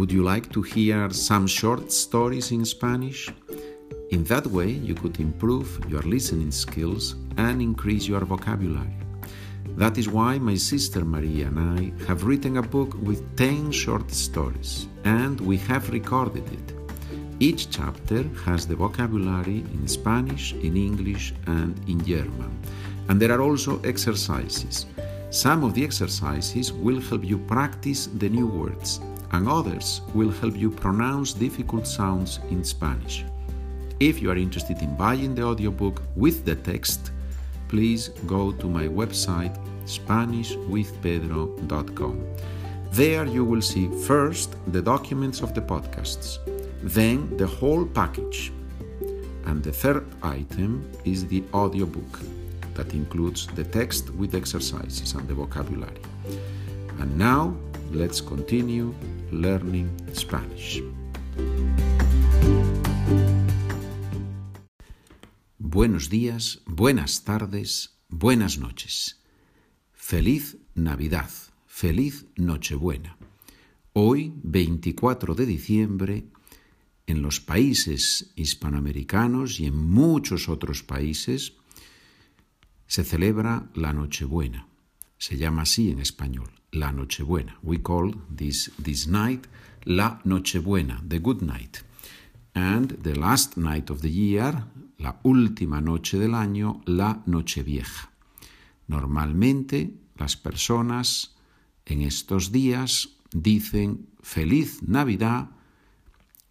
Would you like to hear some short stories in Spanish? In that way, you could improve your listening skills and increase your vocabulary. That is why my sister Maria and I have written a book with 10 short stories, and we have recorded it. Each chapter has the vocabulary in Spanish, in English, and in German. And there are also exercises. Some of the exercises will help you practice the new words, and others will help you pronounce difficult sounds in Spanish. If you are interested in buying the audiobook with the text, please go to my website SpanishWithPedro.com. There you will see first the documents of the podcasts, then the whole package. And the third item is the audiobook that includes the text with exercises and the vocabulary. And now let's continue learning Spanish. Buenos días, buenas tardes, buenas noches. Feliz Navidad, feliz Nochebuena. Hoy, 24 de diciembre, en los países hispanoamericanos y en muchos otros países, se celebra la Nochebuena. Se llama así en español, la Nochebuena. We call this, this night la Nochebuena, the good night. And the last night of the year, la última noche del año, la Nochevieja. Normalmente las personas en estos días dicen feliz Navidad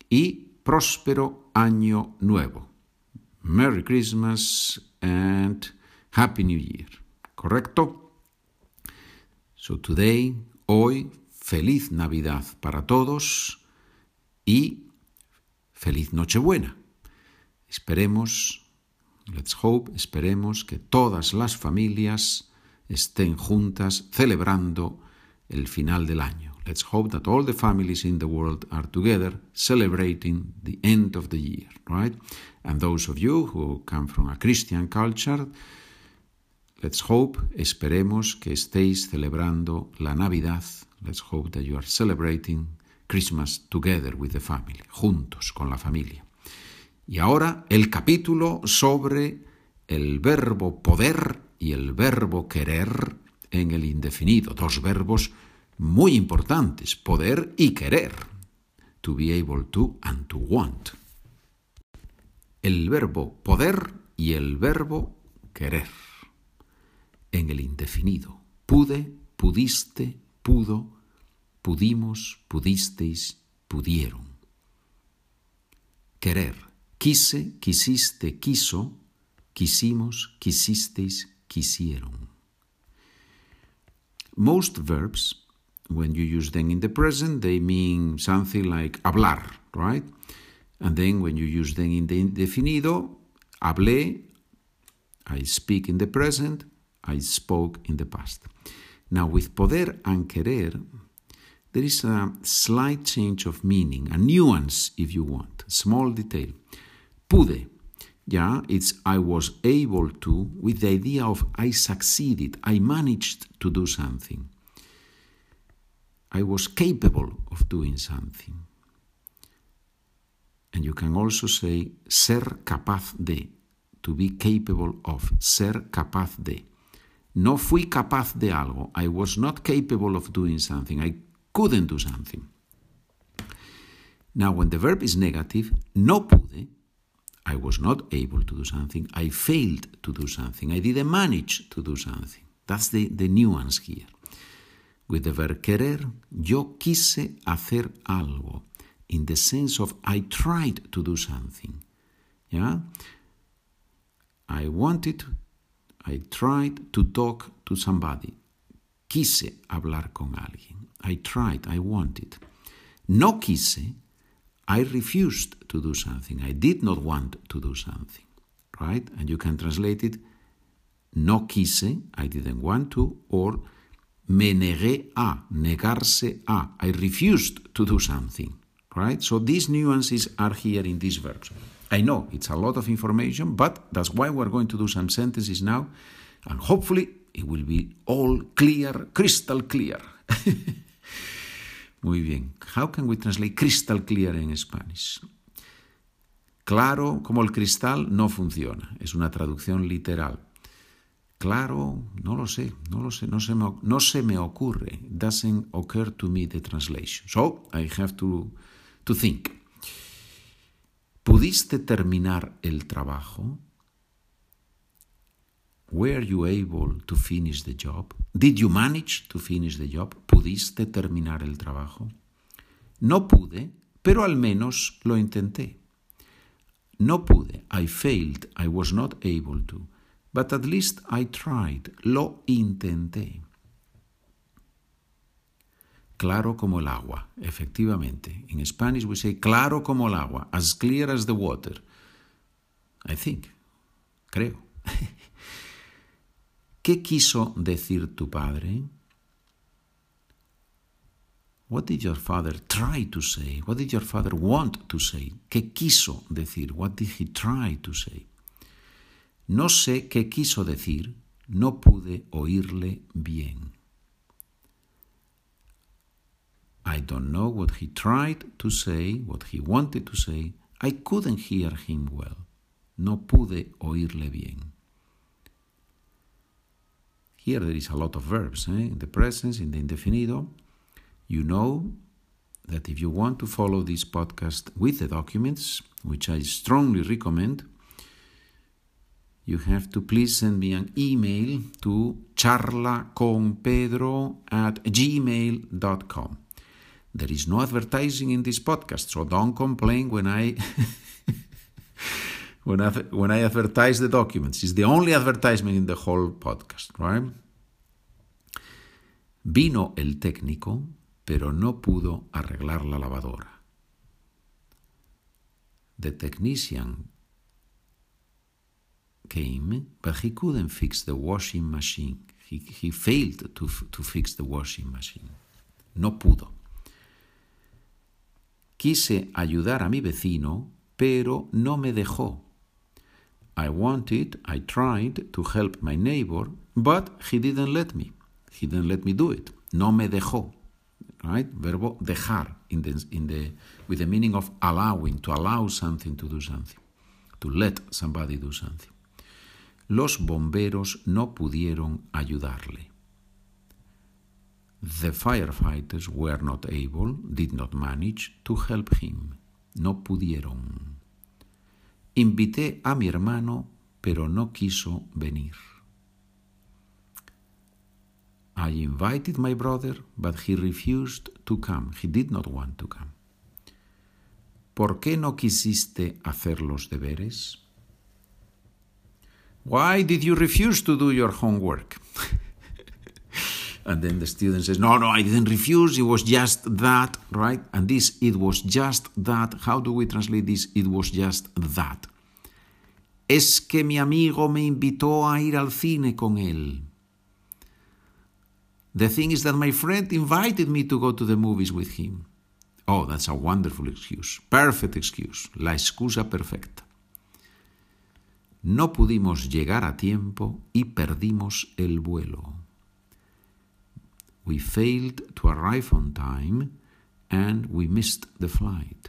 y próspero año nuevo. Merry Christmas and Happy New Year. ¿Correcto? So today, hoy, feliz Navidad para todos y feliz Nochebuena. Esperemos, let's hope, esperemos que todas las familias estén juntas celebrando el final del año. Let's hope that all the families in the world are together celebrating the end of the year, right? And those of you who come from a Christian culture, let's hope, esperemos que estéis celebrando la Navidad. Let's hope that you are celebrating Christmas together with the family, juntos con la familia. Y ahora el capítulo sobre el verbo poder y el verbo querer en el indefinido, dos verbos muy importantes, poder y querer. To be able to and to want. El verbo poder y el verbo querer en el indefinido. Pude, pudiste, pudo, pudimos, pudisteis, pudieron. Querer Quise, quisiste, quiso, quisimos, quisisteis, quisieron. Most verbs, when you use them in the present, they mean something like hablar, right? And then when you use them in the indefinido, hablé, I speak in the present, I spoke in the past. Now, with poder and querer, there is a slight change of meaning, a nuance, if you want, small detail pude. Yeah, it's I was able to with the idea of I succeeded, I managed to do something. I was capable of doing something. And you can also say ser capaz de, to be capable of, ser capaz de. No fui capaz de algo. I was not capable of doing something. I couldn't do something. Now, when the verb is negative, no pude, I was not able to do something. I failed to do something. I didn't manage to do something. That's the, the nuance here. With the verb querer, yo quise hacer algo, in the sense of I tried to do something. Yeah? I wanted, I tried to talk to somebody. Quise hablar con alguien. I tried, I wanted. No quise, I refused to do something. I did not want to do something. Right? And you can translate it no quise, I didn't want to, or me negué a, negarse a. I refused to do something. Right? So these nuances are here in these verbs. I know it's a lot of information, but that's why we're going to do some sentences now, and hopefully it will be all clear, crystal clear. Muy bien. How can we translate crystal clear en Spanish? Claro como el cristal no funciona. Es una traducción literal. Claro, no lo sé, no lo sé, no se me, no se me ocurre. Doesn't occur to me the translation. So I have to, to think. ¿Pudiste terminar el trabajo? Were you able to finish the job? Did you manage to finish the job? ¿Pudiste terminar el trabajo? No pude, pero al menos lo intenté. No pude. I failed. I was not able to. But at least I tried. Lo intenté. Claro como el agua, efectivamente. In Spanish we say claro como el agua, as clear as the water. I think. Creo. ¿Qué quiso decir tu padre? What did your father try to say? What did your father want to say? ¿Qué quiso decir? What did he try to say? No sé qué quiso decir, no pude oírle bien. I don't know what he tried to say, what he wanted to say. I couldn't hear him well. No pude oírle bien. Here there is a lot of verbs eh? in the present, in the indefinido. You know that if you want to follow this podcast with the documents, which I strongly recommend, you have to please send me an email to charlaconpedro at gmail.com. There is no advertising in this podcast, so don't complain when I when I, when I advertise the documents. It's the only advertisement in the whole podcast, right? Vino el técnico, pero no pudo arreglar la lavadora. The technician came, but he couldn't fix the washing machine. He, he failed to, to fix the washing machine. No pudo. Quise ayudar a mi vecino, pero no me dejó. I wanted, I tried to help my neighbor, but he didn't let me. He didn't let me do it. No me dejó. Right? Verbo dejar in the, in the, with the meaning of allowing, to allow something to do something, to let somebody do something. Los bomberos no pudieron ayudarle. The firefighters were not able, did not manage to help him. No pudieron. Invité a mi hermano, pero no quiso venir. I invited my brother, but he refused to come. He did not want to come. ¿Por qué no quisiste hacer los deberes? Why did you refuse to do your homework? and then the student says, No, no, I didn't refuse. It was just that, right? And this, it was just that. How do we translate this? It was just that. Es que mi amigo me invitó a ir al cine con él. The thing is that my friend invited me to go to the movies with him. Oh, that's a wonderful excuse. Perfect excuse. La excusa perfecta. No pudimos llegar a tiempo y perdimos el vuelo. We failed to arrive on time and we missed the flight.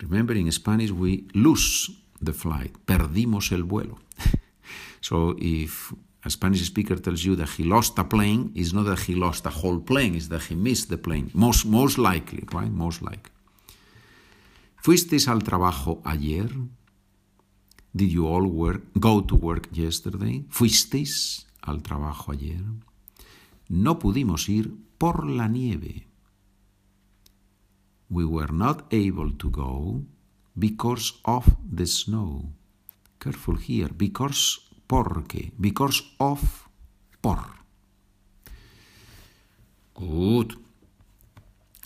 Remember, in Spanish, we lose the flight. Perdimos el vuelo. so if a Spanish speaker tells you that he lost a plane, it's not that he lost a whole plane, it's that he missed the plane. Most, most likely, right? Most likely. ¿Fuisteis al trabajo ayer? Did you all work, go to work yesterday? ¿Fuisteis al trabajo ayer? No pudimos ir por la nieve. We were not able to go because of the snow. Careful here, because porque, because of por. Good.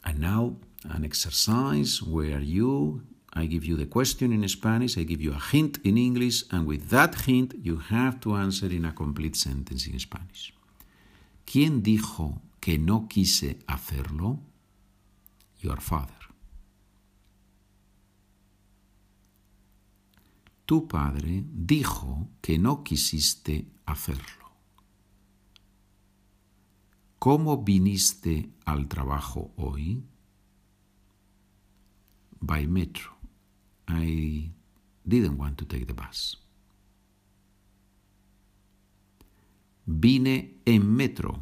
And now an exercise where you I give you the question in Spanish, I give you a hint in English, and with that hint you have to answer in a complete sentence in Spanish. ¿Quién dijo que no quise hacerlo? Your father. Tu padre dijo que no quisiste hacerlo. ¿Cómo viniste al trabajo hoy? By metro. I didn't want to take the bus. Vine en metro.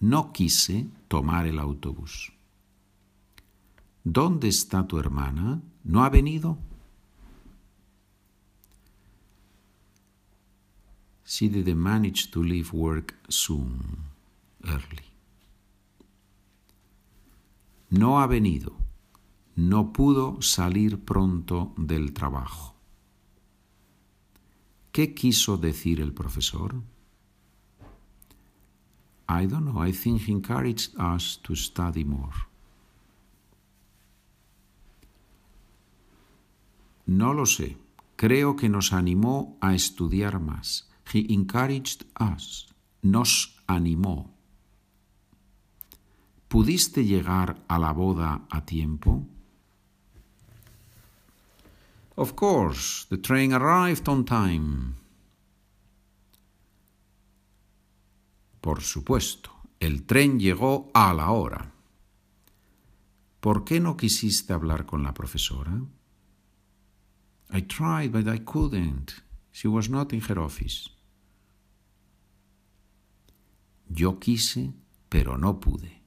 No quise tomar el autobús. ¿Dónde está tu hermana? ¿No ha venido? She didn't manage to leave work soon, early. No ha venido. No pudo salir pronto del trabajo. ¿Qué quiso decir el profesor? I don't know. I think he encouraged us to study more. No lo sé. Creo que nos animó a estudiar más. He encouraged us. Nos animó. ¿Pudiste llegar a la boda a tiempo? Of course, the train arrived on time. Por supuesto, el tren llegó a la hora. ¿Por qué no quisiste hablar con la profesora? I tried, but I couldn't. She was not in her office. Yo quise, pero no pude.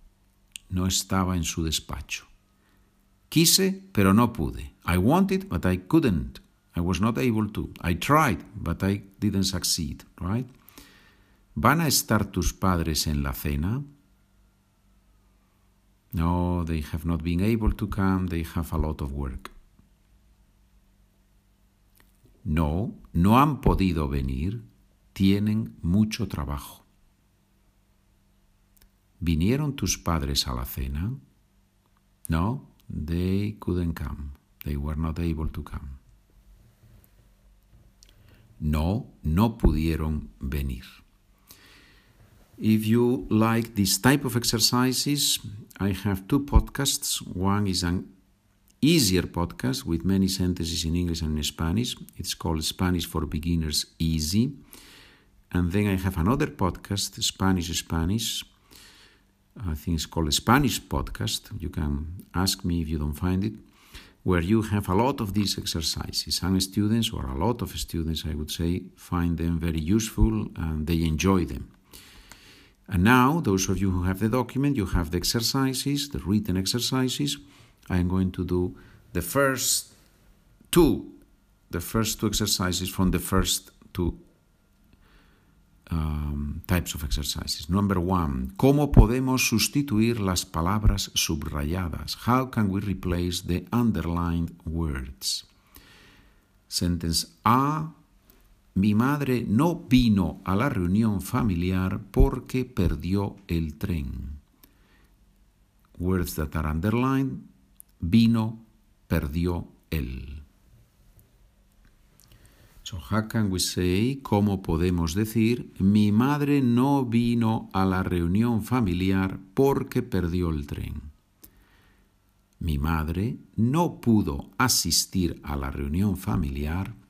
No estaba en su despacho. Quise, pero no pude. I wanted, but I couldn't. I was not able to. I tried, but I didn't succeed, right? ¿Van a estar tus padres en la cena? No, they have not been able to come. They have a lot of work. No, no han podido venir. Tienen mucho trabajo. ¿Vinieron tus padres a la cena? No, they couldn't come. They were not able to come. No, no pudieron venir. If you like this type of exercises, I have two podcasts. One is an easier podcast with many sentences in English and in Spanish. It's called Spanish for Beginners Easy. And then I have another podcast, Spanish Spanish. I think it's called a Spanish Podcast. You can ask me if you don't find it, where you have a lot of these exercises. Some students, or a lot of students, I would say, find them very useful and they enjoy them. And now, those of you who have the document, you have the exercises, the written exercises. I am going to do the first two, the first two exercises from the first two um, types of exercises. Number one, ¿cómo podemos sustituir las palabras subrayadas? How can we replace the underlined words? Sentence A mi madre no vino a la reunión familiar porque perdió el tren. Words that are underlined, vino, perdió el. So how can we say, ¿cómo podemos decir, mi madre no vino a la reunión familiar porque perdió el tren? Mi madre no pudo asistir a la reunión familiar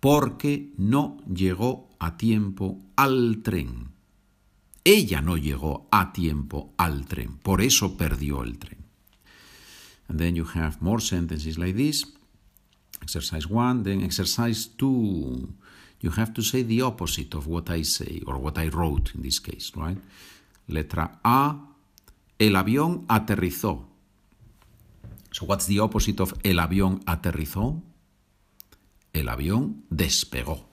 porque no llegó a tiempo al tren. Ella no llegó a tiempo al tren, por eso perdió el tren. And then you have more sentences like this. Exercise one, then exercise two. You have to say the opposite of what I say, or what I wrote in this case, right? Letra A, el avión aterrizó. So what's the opposite of el avión aterrizó? El avión despegó.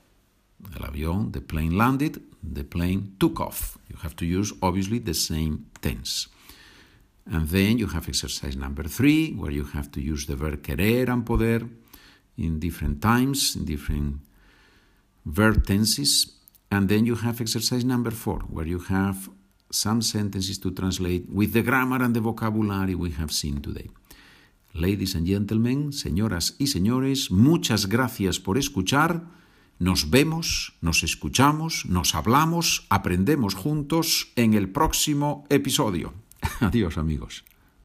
El avión, the plane landed, the plane took off. You have to use obviously the same tense. And then you have exercise number three, where you have to use the verb querer and poder in different times, in different verb tenses. And then you have exercise number four, where you have some sentences to translate with the grammar and the vocabulary we have seen today. Ladies and gentlemen, señoras y señores, muchas gracias por escuchar. Nos vemos, nos escuchamos, nos hablamos, aprendemos juntos en el próximo episodio. Adiós amigos.